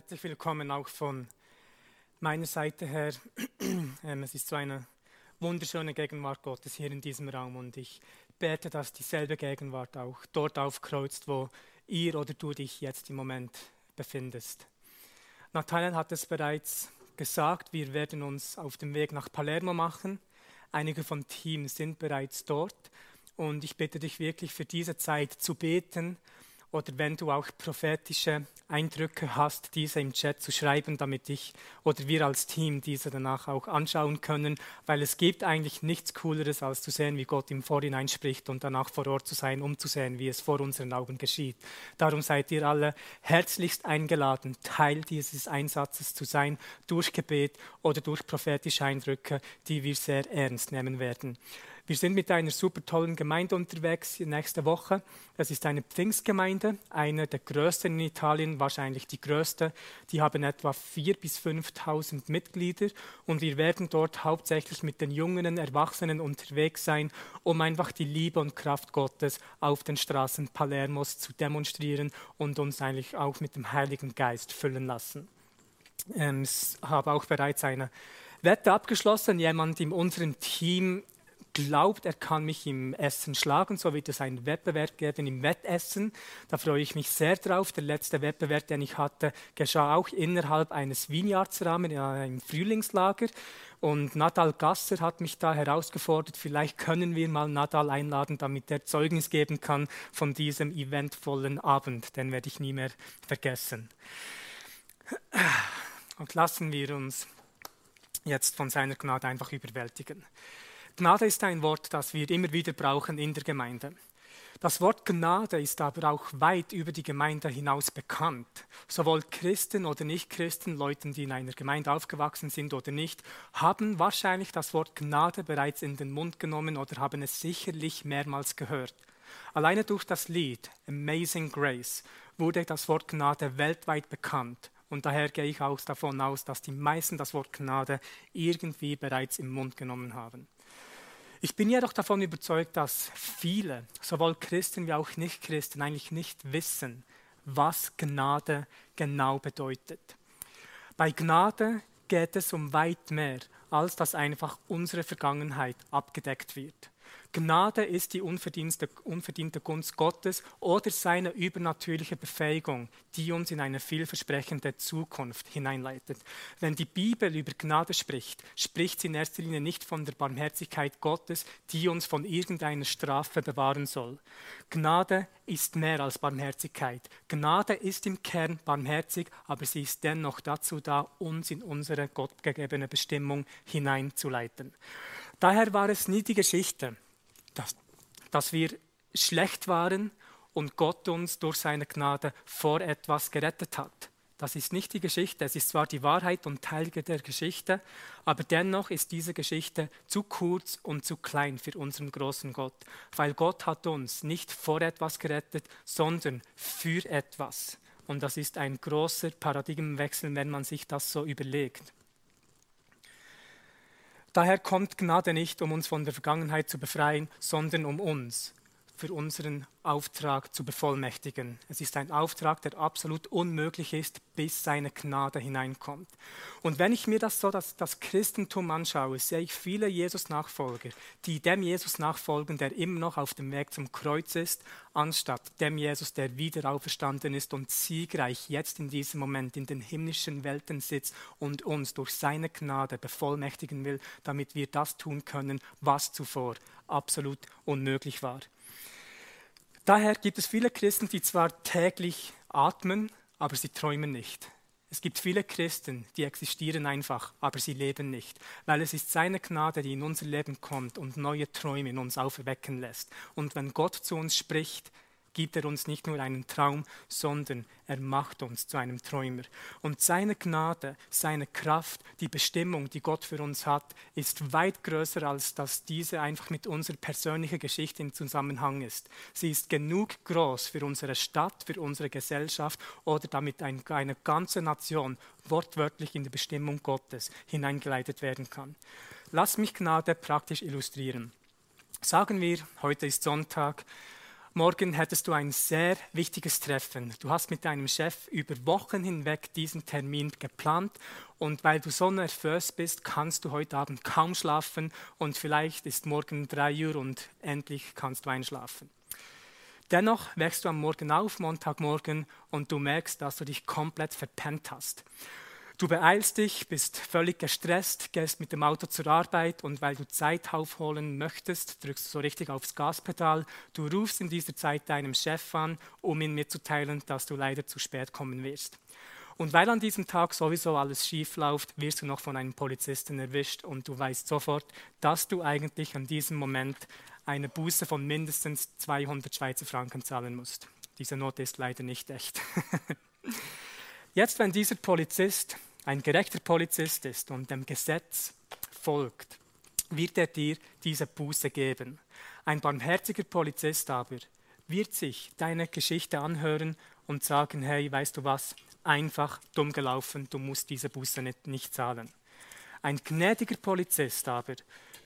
Herzlich willkommen auch von meiner Seite her. Ähm, es ist so eine wunderschöne Gegenwart Gottes hier in diesem Raum und ich bete, dass dieselbe Gegenwart auch dort aufkreuzt, wo ihr oder du dich jetzt im Moment befindest. Nathanael hat es bereits gesagt, wir werden uns auf dem Weg nach Palermo machen. Einige vom Team sind bereits dort und ich bitte dich wirklich für diese Zeit zu beten oder wenn du auch prophetische Eindrücke hast, diese im Chat zu schreiben, damit ich oder wir als Team diese danach auch anschauen können, weil es gibt eigentlich nichts Cooleres, als zu sehen, wie Gott im Vorhinein spricht und danach vor Ort zu sein, um zu sehen, wie es vor unseren Augen geschieht. Darum seid ihr alle herzlichst eingeladen, Teil dieses Einsatzes zu sein, durch Gebet oder durch prophetische Eindrücke, die wir sehr ernst nehmen werden. Wir sind mit einer super tollen Gemeinde unterwegs nächste Woche. Es ist eine Pfingstgemeinde, eine der größten in Italien, wahrscheinlich die größte. Die haben etwa 4.000 bis 5.000 Mitglieder und wir werden dort hauptsächlich mit den jungen Erwachsenen unterwegs sein, um einfach die Liebe und Kraft Gottes auf den Straßen Palermos zu demonstrieren und uns eigentlich auch mit dem Heiligen Geist füllen lassen. Ähm, ich habe auch bereits eine Wette abgeschlossen. Jemand in unserem Team glaubt, er kann mich im Essen schlagen. So wird es einen Wettbewerb geben im Wettessen. Da freue ich mich sehr drauf. Der letzte Wettbewerb, den ich hatte, geschah auch innerhalb eines Vineyardsrahmen in einem Frühlingslager. Und Nadal Gasser hat mich da herausgefordert, vielleicht können wir mal Nadal einladen, damit er Zeugnis geben kann von diesem eventvollen Abend. Den werde ich nie mehr vergessen. Und lassen wir uns jetzt von seiner Gnade einfach überwältigen. Gnade ist ein Wort, das wir immer wieder brauchen in der Gemeinde. Das Wort Gnade ist aber auch weit über die Gemeinde hinaus bekannt. Sowohl Christen oder Nichtchristen, Leute, die in einer Gemeinde aufgewachsen sind oder nicht, haben wahrscheinlich das Wort Gnade bereits in den Mund genommen oder haben es sicherlich mehrmals gehört. Alleine durch das Lied Amazing Grace wurde das Wort Gnade weltweit bekannt. Und daher gehe ich auch davon aus, dass die meisten das Wort Gnade irgendwie bereits im Mund genommen haben. Ich bin jedoch davon überzeugt, dass viele, sowohl Christen wie auch Nichtchristen, eigentlich nicht wissen, was Gnade genau bedeutet. Bei Gnade geht es um weit mehr, als dass einfach unsere Vergangenheit abgedeckt wird. Gnade ist die unverdiente, unverdiente Gunst Gottes oder seine übernatürliche Befähigung, die uns in eine vielversprechende Zukunft hineinleitet. Wenn die Bibel über Gnade spricht, spricht sie in erster Linie nicht von der Barmherzigkeit Gottes, die uns von irgendeiner Strafe bewahren soll. Gnade ist mehr als Barmherzigkeit. Gnade ist im Kern barmherzig, aber sie ist dennoch dazu da, uns in unsere gottgegebene Bestimmung hineinzuleiten. Daher war es nie die Geschichte, dass, dass wir schlecht waren und Gott uns durch seine Gnade vor etwas gerettet hat. Das ist nicht die Geschichte, es ist zwar die Wahrheit und Teil der Geschichte, aber dennoch ist diese Geschichte zu kurz und zu klein für unseren großen Gott, weil Gott hat uns nicht vor etwas gerettet, sondern für etwas. Und das ist ein großer Paradigmenwechsel, wenn man sich das so überlegt. Daher kommt Gnade nicht, um uns von der Vergangenheit zu befreien, sondern um uns für unseren Auftrag zu bevollmächtigen. Es ist ein Auftrag, der absolut unmöglich ist, bis seine Gnade hineinkommt. Und wenn ich mir das so, das, das Christentum anschaue, sehe ich viele Jesus-Nachfolger, die dem Jesus nachfolgen, der immer noch auf dem Weg zum Kreuz ist, anstatt dem Jesus, der wieder auferstanden ist und siegreich jetzt in diesem Moment in den himmlischen Welten sitzt und uns durch seine Gnade bevollmächtigen will, damit wir das tun können, was zuvor absolut unmöglich war. Daher gibt es viele Christen, die zwar täglich atmen, aber sie träumen nicht. Es gibt viele Christen, die existieren einfach, aber sie leben nicht, weil es ist seine Gnade, die in unser Leben kommt und neue Träume in uns aufwecken lässt. Und wenn Gott zu uns spricht, gibt er uns nicht nur einen Traum, sondern er macht uns zu einem Träumer. Und seine Gnade, seine Kraft, die Bestimmung, die Gott für uns hat, ist weit größer, als dass diese einfach mit unserer persönlichen Geschichte in Zusammenhang ist. Sie ist genug groß für unsere Stadt, für unsere Gesellschaft oder damit ein, eine ganze Nation wortwörtlich in die Bestimmung Gottes hineingeleitet werden kann. Lass mich Gnade praktisch illustrieren. Sagen wir, heute ist Sonntag, Morgen hättest du ein sehr wichtiges Treffen. Du hast mit deinem Chef über Wochen hinweg diesen Termin geplant und weil du so nervös bist, kannst du heute Abend kaum schlafen und vielleicht ist morgen drei Uhr und endlich kannst du einschlafen. Dennoch wächst du am Morgen auf, Montagmorgen, und du merkst, dass du dich komplett verpennt hast. Du beeilst dich, bist völlig gestresst, gehst mit dem Auto zur Arbeit und weil du Zeit aufholen möchtest, drückst du so richtig aufs Gaspedal. Du rufst in dieser Zeit deinem Chef an, um ihm mitzuteilen, dass du leider zu spät kommen wirst. Und weil an diesem Tag sowieso alles schief läuft, wirst du noch von einem Polizisten erwischt und du weißt sofort, dass du eigentlich an diesem Moment eine Buße von mindestens 200 Schweizer Franken zahlen musst. Diese Note ist leider nicht echt. Jetzt, wenn dieser Polizist ein gerechter Polizist ist und dem Gesetz folgt, wird er dir diese Buße geben. Ein barmherziger Polizist aber wird sich deine Geschichte anhören und sagen, hey, weißt du was, einfach dumm gelaufen, du musst diese Buße nicht, nicht zahlen. Ein gnädiger Polizist aber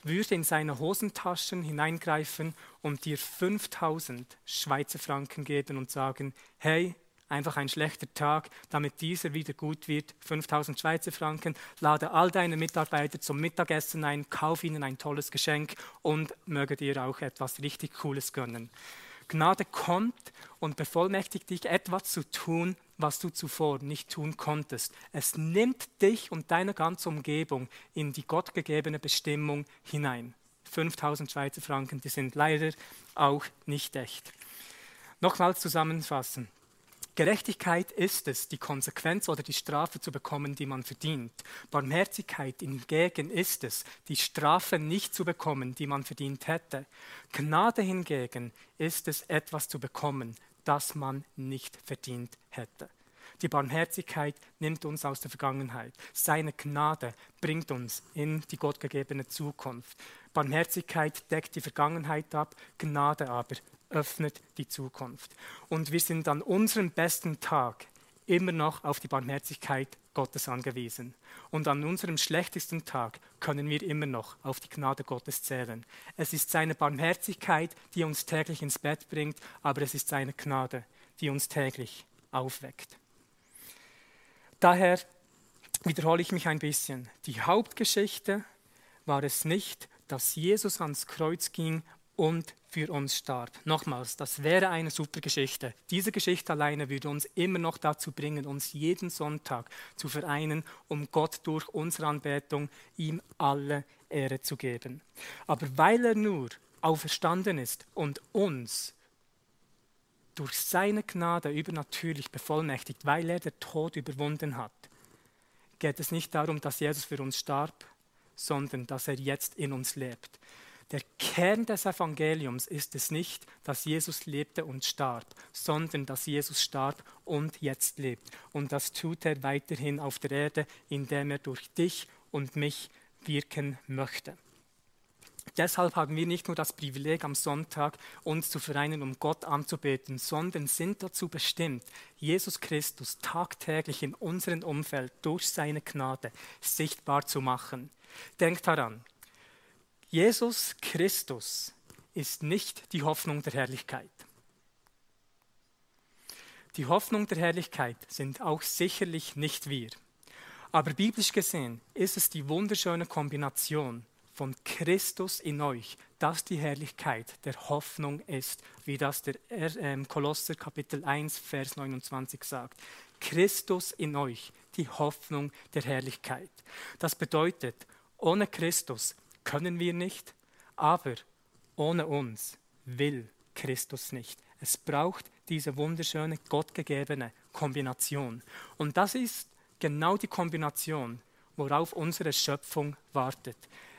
würde in seine Hosentaschen hineingreifen und dir 5000 Schweizer Franken geben und sagen, hey, einfach ein schlechter Tag, damit dieser wieder gut wird. 5000 Schweizer Franken, lade all deine Mitarbeiter zum Mittagessen ein, kauf ihnen ein tolles Geschenk und möge dir auch etwas richtig Cooles gönnen. Gnade kommt und bevollmächtigt dich, etwas zu tun, was du zuvor nicht tun konntest. Es nimmt dich und deine ganze Umgebung in die gottgegebene Bestimmung hinein. 5000 Schweizer Franken, die sind leider auch nicht echt. Nochmals zusammenfassen. Gerechtigkeit ist es, die Konsequenz oder die Strafe zu bekommen, die man verdient. Barmherzigkeit hingegen ist es, die Strafe nicht zu bekommen, die man verdient hätte. Gnade hingegen ist es, etwas zu bekommen, das man nicht verdient hätte. Die Barmherzigkeit nimmt uns aus der Vergangenheit. Seine Gnade bringt uns in die gottgegebene Zukunft. Barmherzigkeit deckt die Vergangenheit ab, Gnade aber öffnet die Zukunft. Und wir sind an unserem besten Tag immer noch auf die Barmherzigkeit Gottes angewiesen. Und an unserem schlechtesten Tag können wir immer noch auf die Gnade Gottes zählen. Es ist seine Barmherzigkeit, die uns täglich ins Bett bringt, aber es ist seine Gnade, die uns täglich aufweckt. Daher wiederhole ich mich ein bisschen. Die Hauptgeschichte war es nicht, dass Jesus ans Kreuz ging und für uns starb. Nochmals, das wäre eine super Geschichte. Diese Geschichte alleine würde uns immer noch dazu bringen, uns jeden Sonntag zu vereinen, um Gott durch unsere Anbetung ihm alle Ehre zu geben. Aber weil er nur auferstanden ist und uns durch seine Gnade übernatürlich bevollmächtigt, weil er den Tod überwunden hat, geht es nicht darum, dass Jesus für uns starb, sondern dass er jetzt in uns lebt. Der Kern des Evangeliums ist es nicht, dass Jesus lebte und starb, sondern dass Jesus starb und jetzt lebt. Und das tut er weiterhin auf der Erde, indem er durch dich und mich wirken möchte. Deshalb haben wir nicht nur das Privileg am Sonntag, uns zu vereinen, um Gott anzubeten, sondern sind dazu bestimmt, Jesus Christus tagtäglich in unserem Umfeld durch seine Gnade sichtbar zu machen. Denkt daran, Jesus Christus ist nicht die Hoffnung der Herrlichkeit. Die Hoffnung der Herrlichkeit sind auch sicherlich nicht wir. Aber biblisch gesehen ist es die wunderschöne Kombination von Christus in euch, das die Herrlichkeit der Hoffnung ist, wie das der ähm, Kolosser Kapitel 1, Vers 29 sagt. Christus in euch, die Hoffnung der Herrlichkeit. Das bedeutet, ohne Christus können wir nicht, aber ohne uns will Christus nicht. Es braucht diese wunderschöne, gottgegebene Kombination. Und das ist genau die Kombination, worauf unsere Schöpfung wartet.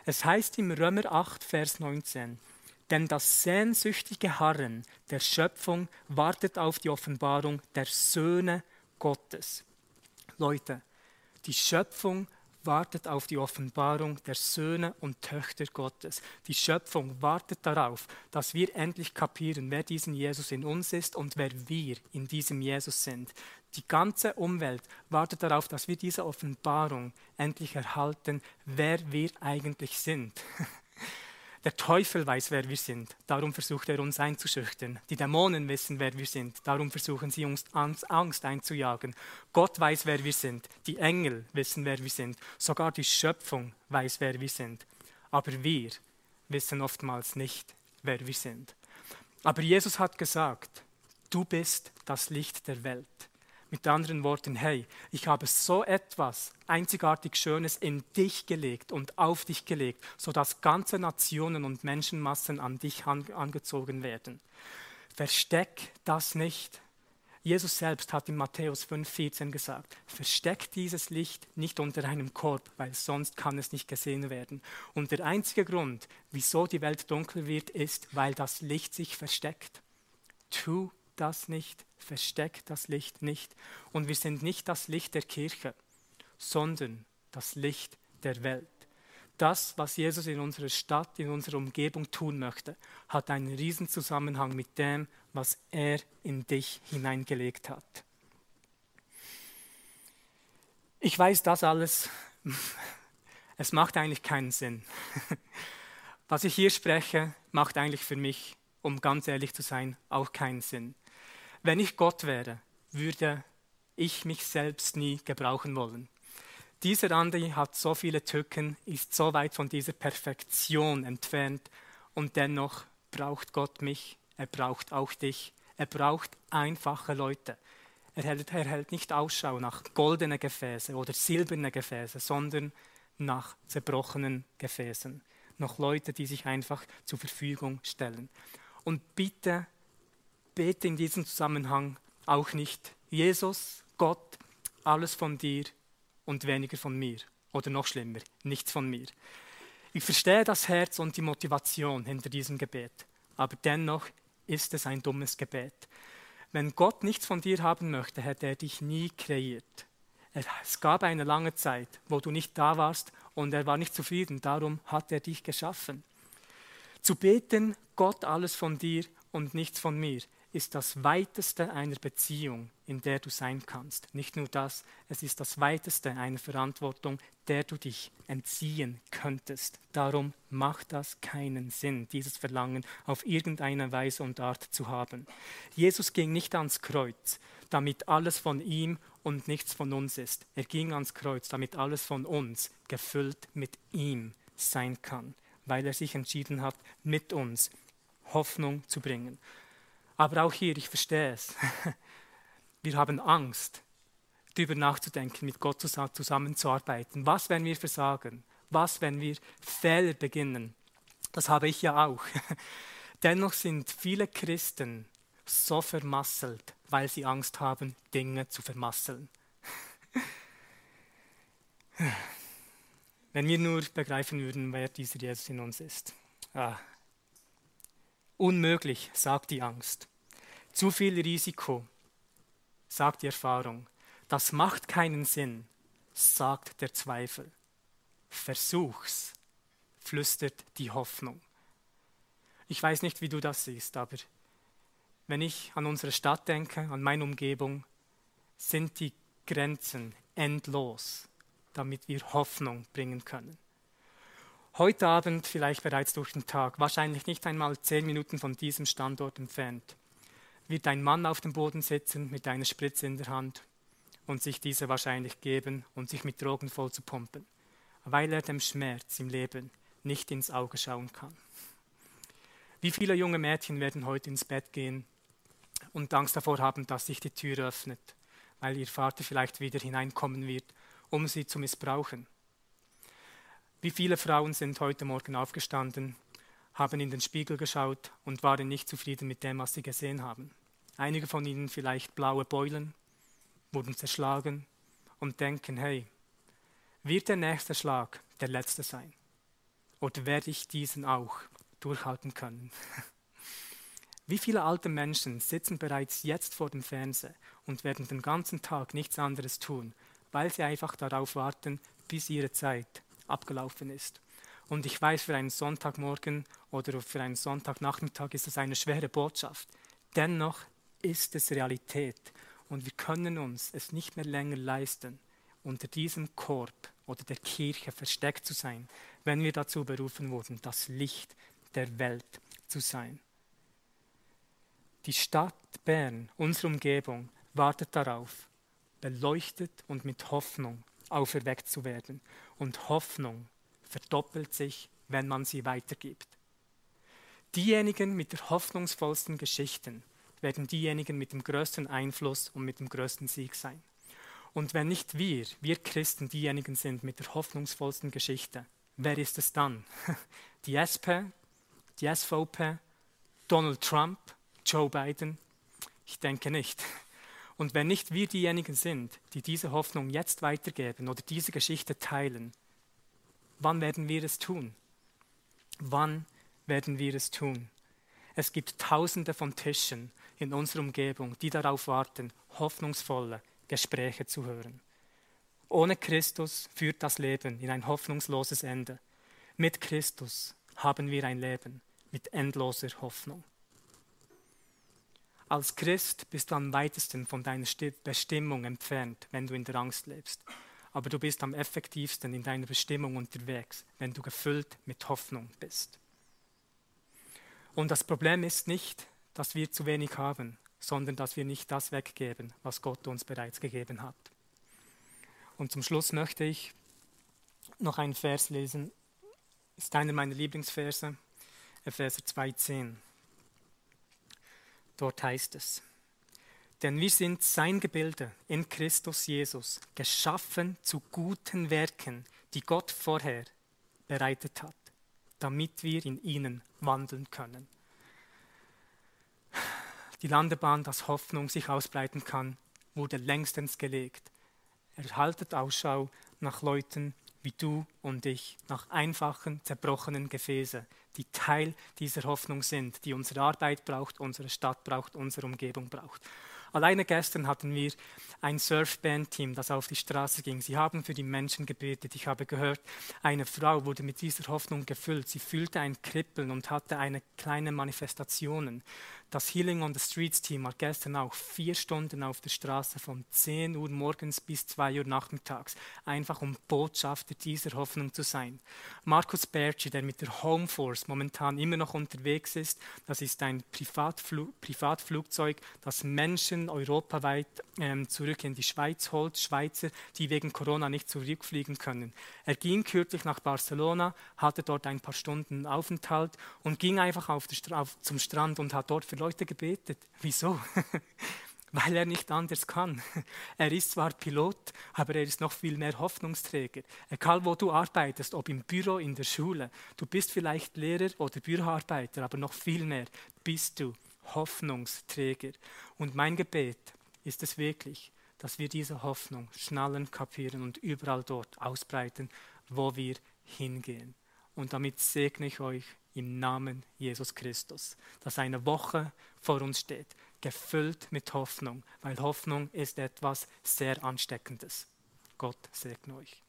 Es heißt im Römer 8, Vers 19, Denn das sehnsüchtige Harren der Schöpfung wartet auf die Offenbarung der Söhne Gottes. Leute, die Schöpfung wartet auf die Offenbarung der Söhne und Töchter Gottes. Die Schöpfung wartet darauf, dass wir endlich kapieren, wer diesen Jesus in uns ist und wer wir in diesem Jesus sind. Die ganze Umwelt wartet darauf, dass wir diese Offenbarung endlich erhalten, wer wir eigentlich sind. Der Teufel weiß, wer wir sind, darum versucht er uns einzuschüchtern. Die Dämonen wissen, wer wir sind, darum versuchen sie uns Angst einzujagen. Gott weiß, wer wir sind, die Engel wissen, wer wir sind, sogar die Schöpfung weiß, wer wir sind. Aber wir wissen oftmals nicht, wer wir sind. Aber Jesus hat gesagt, du bist das Licht der Welt. Mit anderen Worten, hey, ich habe so etwas einzigartig Schönes in dich gelegt und auf dich gelegt, sodass ganze Nationen und Menschenmassen an dich angezogen werden. Versteck das nicht. Jesus selbst hat in Matthäus 5,14 gesagt: Versteck dieses Licht nicht unter einem Korb, weil sonst kann es nicht gesehen werden. Und der einzige Grund, wieso die Welt dunkel wird, ist, weil das Licht sich versteckt. Tu das nicht, versteckt das Licht nicht. Und wir sind nicht das Licht der Kirche, sondern das Licht der Welt. Das, was Jesus in unserer Stadt, in unserer Umgebung tun möchte, hat einen Riesenzusammenhang mit dem, was er in dich hineingelegt hat. Ich weiß das alles, es macht eigentlich keinen Sinn. Was ich hier spreche, macht eigentlich für mich, um ganz ehrlich zu sein, auch keinen Sinn. Wenn ich Gott wäre, würde ich mich selbst nie gebrauchen wollen. Dieser Andi hat so viele Tücken, ist so weit von dieser Perfektion entfernt und dennoch braucht Gott mich, er braucht auch dich, er braucht einfache Leute. Er hält, er hält nicht Ausschau nach goldenen Gefäßen oder silbernen Gefäßen, sondern nach zerbrochenen Gefäßen. Noch Leute, die sich einfach zur Verfügung stellen. Und bitte bete in diesem Zusammenhang auch nicht Jesus, Gott, alles von dir und weniger von mir. Oder noch schlimmer, nichts von mir. Ich verstehe das Herz und die Motivation hinter diesem Gebet, aber dennoch ist es ein dummes Gebet. Wenn Gott nichts von dir haben möchte, hätte er dich nie kreiert. Es gab eine lange Zeit, wo du nicht da warst und er war nicht zufrieden, darum hat er dich geschaffen. Zu beten, Gott alles von dir und nichts von mir, ist das weiteste einer Beziehung, in der du sein kannst. Nicht nur das, es ist das weiteste einer Verantwortung, der du dich entziehen könntest. Darum macht das keinen Sinn, dieses Verlangen auf irgendeine Weise und Art zu haben. Jesus ging nicht ans Kreuz, damit alles von ihm und nichts von uns ist. Er ging ans Kreuz, damit alles von uns gefüllt mit ihm sein kann, weil er sich entschieden hat, mit uns Hoffnung zu bringen. Aber auch hier, ich verstehe es. Wir haben Angst, darüber nachzudenken, mit Gott zusammenzuarbeiten. Was, wenn wir versagen? Was, wenn wir Fehler beginnen? Das habe ich ja auch. Dennoch sind viele Christen so vermasselt, weil sie Angst haben, Dinge zu vermasseln. Wenn wir nur begreifen würden, wer dieser Jesus in uns ist. Ah, Unmöglich, sagt die Angst. Zu viel Risiko, sagt die Erfahrung. Das macht keinen Sinn, sagt der Zweifel. Versuch's, flüstert die Hoffnung. Ich weiß nicht, wie du das siehst, aber wenn ich an unsere Stadt denke, an meine Umgebung, sind die Grenzen endlos, damit wir Hoffnung bringen können. Heute Abend, vielleicht bereits durch den Tag, wahrscheinlich nicht einmal zehn Minuten von diesem Standort entfernt, wird ein Mann auf dem Boden sitzen mit einer Spritze in der Hand und sich diese wahrscheinlich geben und sich mit Drogen voll zu pumpen, weil er dem Schmerz im Leben nicht ins Auge schauen kann. Wie viele junge Mädchen werden heute ins Bett gehen und Angst davor haben, dass sich die Tür öffnet, weil ihr Vater vielleicht wieder hineinkommen wird, um sie zu missbrauchen wie viele Frauen sind heute Morgen aufgestanden, haben in den Spiegel geschaut und waren nicht zufrieden mit dem, was sie gesehen haben. Einige von ihnen vielleicht blaue Beulen, wurden zerschlagen und denken, hey, wird der nächste Schlag der letzte sein? Oder werde ich diesen auch durchhalten können. Wie viele alte Menschen sitzen bereits jetzt vor dem Fernseher und werden den ganzen Tag nichts anderes tun, weil sie einfach darauf warten, bis ihre Zeit abgelaufen ist. Und ich weiß, für einen Sonntagmorgen oder für einen Sonntagnachmittag ist es eine schwere Botschaft. Dennoch ist es Realität und wir können uns es nicht mehr länger leisten, unter diesem Korb oder der Kirche versteckt zu sein, wenn wir dazu berufen wurden, das Licht der Welt zu sein. Die Stadt Bern, unsere Umgebung, wartet darauf, beleuchtet und mit Hoffnung auferweckt zu werden. Und Hoffnung verdoppelt sich, wenn man sie weitergibt. Diejenigen mit der hoffnungsvollsten Geschichten werden diejenigen mit dem größten Einfluss und mit dem größten Sieg sein. Und wenn nicht wir, wir Christen, diejenigen sind mit der hoffnungsvollsten Geschichte, wer ist es dann? Die SP, die SVP, Donald Trump, Joe Biden? Ich denke nicht. Und wenn nicht wir diejenigen sind, die diese Hoffnung jetzt weitergeben oder diese Geschichte teilen, wann werden wir es tun? Wann werden wir es tun? Es gibt tausende von Tischen in unserer Umgebung, die darauf warten, hoffnungsvolle Gespräche zu hören. Ohne Christus führt das Leben in ein hoffnungsloses Ende. Mit Christus haben wir ein Leben mit endloser Hoffnung. Als Christ bist du am weitesten von deiner Bestimmung entfernt, wenn du in der Angst lebst. Aber du bist am effektivsten in deiner Bestimmung unterwegs, wenn du gefüllt mit Hoffnung bist. Und das Problem ist nicht, dass wir zu wenig haben, sondern dass wir nicht das weggeben, was Gott uns bereits gegeben hat. Und zum Schluss möchte ich noch einen Vers lesen. Ist einer meiner Lieblingsverse, Epheser 2,10. Dort heißt es, denn wir sind sein Gebilde in Christus Jesus, geschaffen zu guten Werken, die Gott vorher bereitet hat, damit wir in ihnen wandeln können. Die Landebahn, dass Hoffnung sich ausbreiten kann, wurde längstens gelegt. Erhaltet Ausschau nach Leuten wie du und ich, nach einfachen, zerbrochenen Gefäße, die Teil dieser Hoffnung sind, die unsere Arbeit braucht, unsere Stadt braucht, unsere Umgebung braucht. Alleine gestern hatten wir ein Surfband-Team, das auf die Straße ging. Sie haben für die Menschen gebetet. Ich habe gehört, eine Frau wurde mit dieser Hoffnung gefüllt. Sie fühlte ein Kribbeln und hatte eine kleine Manifestation. Das Healing on the Streets Team war gestern auch vier Stunden auf der Straße von 10 Uhr morgens bis 2 Uhr nachmittags, einfach um Botschafter dieser Hoffnung zu sein. Markus Berci, der mit der Home Force momentan immer noch unterwegs ist, das ist ein Privatflug, Privatflugzeug, das Menschen europaweit ähm, zurück in die Schweiz holt, Schweizer, die wegen Corona nicht zurückfliegen können. Er ging kürzlich nach Barcelona, hatte dort ein paar Stunden Aufenthalt und ging einfach auf, auf zum Strand und hat dort für Leute gebetet. Wieso? Weil er nicht anders kann. Er ist zwar Pilot, aber er ist noch viel mehr Hoffnungsträger. Egal wo du arbeitest, ob im Büro, in der Schule, du bist vielleicht Lehrer oder Büroarbeiter, aber noch viel mehr bist du Hoffnungsträger. Und mein Gebet ist es wirklich, dass wir diese Hoffnung schnallen, kapieren und überall dort ausbreiten, wo wir hingehen. Und damit segne ich euch im Namen Jesus Christus, dass eine Woche vor uns steht, gefüllt mit Hoffnung, weil Hoffnung ist etwas sehr Ansteckendes. Gott segne euch.